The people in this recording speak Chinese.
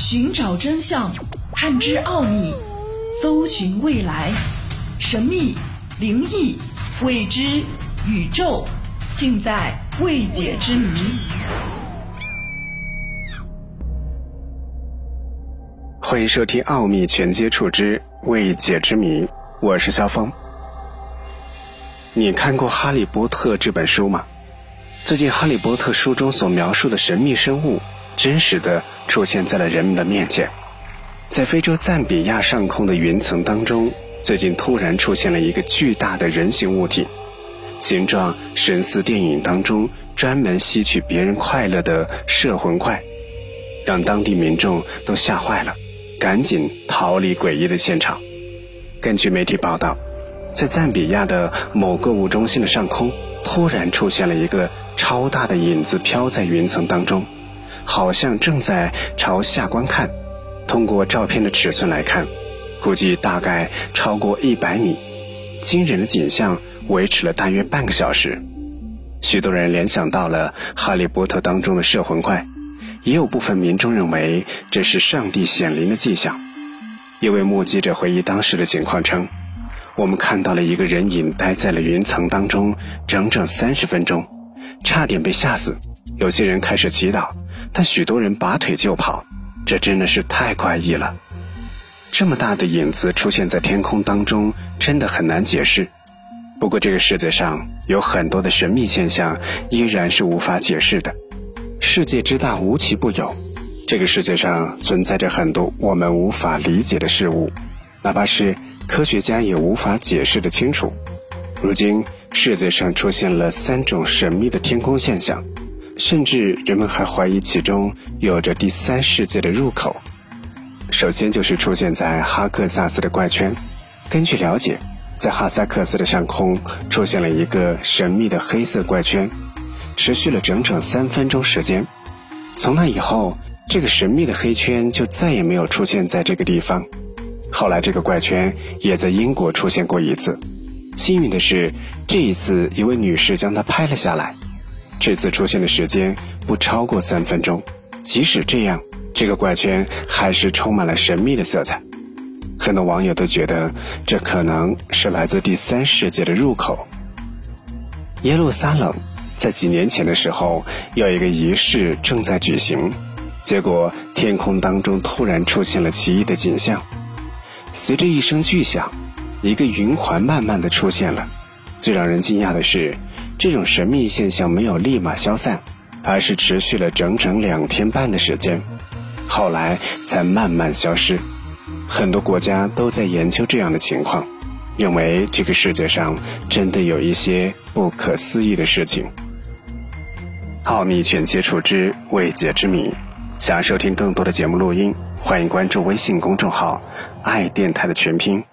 寻找真相，探知奥秘，搜寻未来，神秘、灵异、未知、宇宙，尽在未解之谜。欢迎收听《奥秘全接触之未解之谜》，我是肖峰。你看过《哈利波特》这本书吗？最近，《哈利波特》书中所描述的神秘生物，真实的出现在了人们的面前。在非洲赞比亚上空的云层当中，最近突然出现了一个巨大的人形物体，形状神似电影当中专门吸取别人快乐的摄魂怪，让当地民众都吓坏了。赶紧逃离诡异的现场。根据媒体报道，在赞比亚的某购物中心的上空，突然出现了一个超大的影子飘在云层当中，好像正在朝下观看。通过照片的尺寸来看，估计大概超过一百米。惊人的景象维持了大约半个小时，许多人联想到了《哈利波特》当中的摄魂怪。也有部分民众认为这是上帝显灵的迹象。一位目击者回忆当时的情况称：“我们看到了一个人影待在了云层当中整整三十分钟，差点被吓死。有些人开始祈祷，但许多人拔腿就跑。这真的是太怪异了！这么大的影子出现在天空当中，真的很难解释。不过这个世界上有很多的神秘现象依然是无法解释的。”世界之大，无奇不有。这个世界上存在着很多我们无法理解的事物，哪怕是科学家也无法解释的清楚。如今，世界上出现了三种神秘的天空现象，甚至人们还怀疑其中有着第三世界的入口。首先就是出现在哈克萨斯的怪圈。根据了解，在哈萨克斯的上空出现了一个神秘的黑色怪圈。持续了整整三分钟时间，从那以后，这个神秘的黑圈就再也没有出现在这个地方。后来，这个怪圈也在英国出现过一次。幸运的是，这一次一位女士将它拍了下来。这次出现的时间不超过三分钟。即使这样，这个怪圈还是充满了神秘的色彩。很多网友都觉得，这可能是来自第三世界的入口——耶路撒冷。在几年前的时候，有一个仪式正在举行，结果天空当中突然出现了奇异的景象。随着一声巨响，一个云环慢慢的出现了。最让人惊讶的是，这种神秘现象没有立马消散，而是持续了整整两天半的时间，后来才慢慢消失。很多国家都在研究这样的情况，认为这个世界上真的有一些不可思议的事情。奥秘全接触之未解之谜，想收听更多的节目录音，欢迎关注微信公众号“爱电台”的全拼。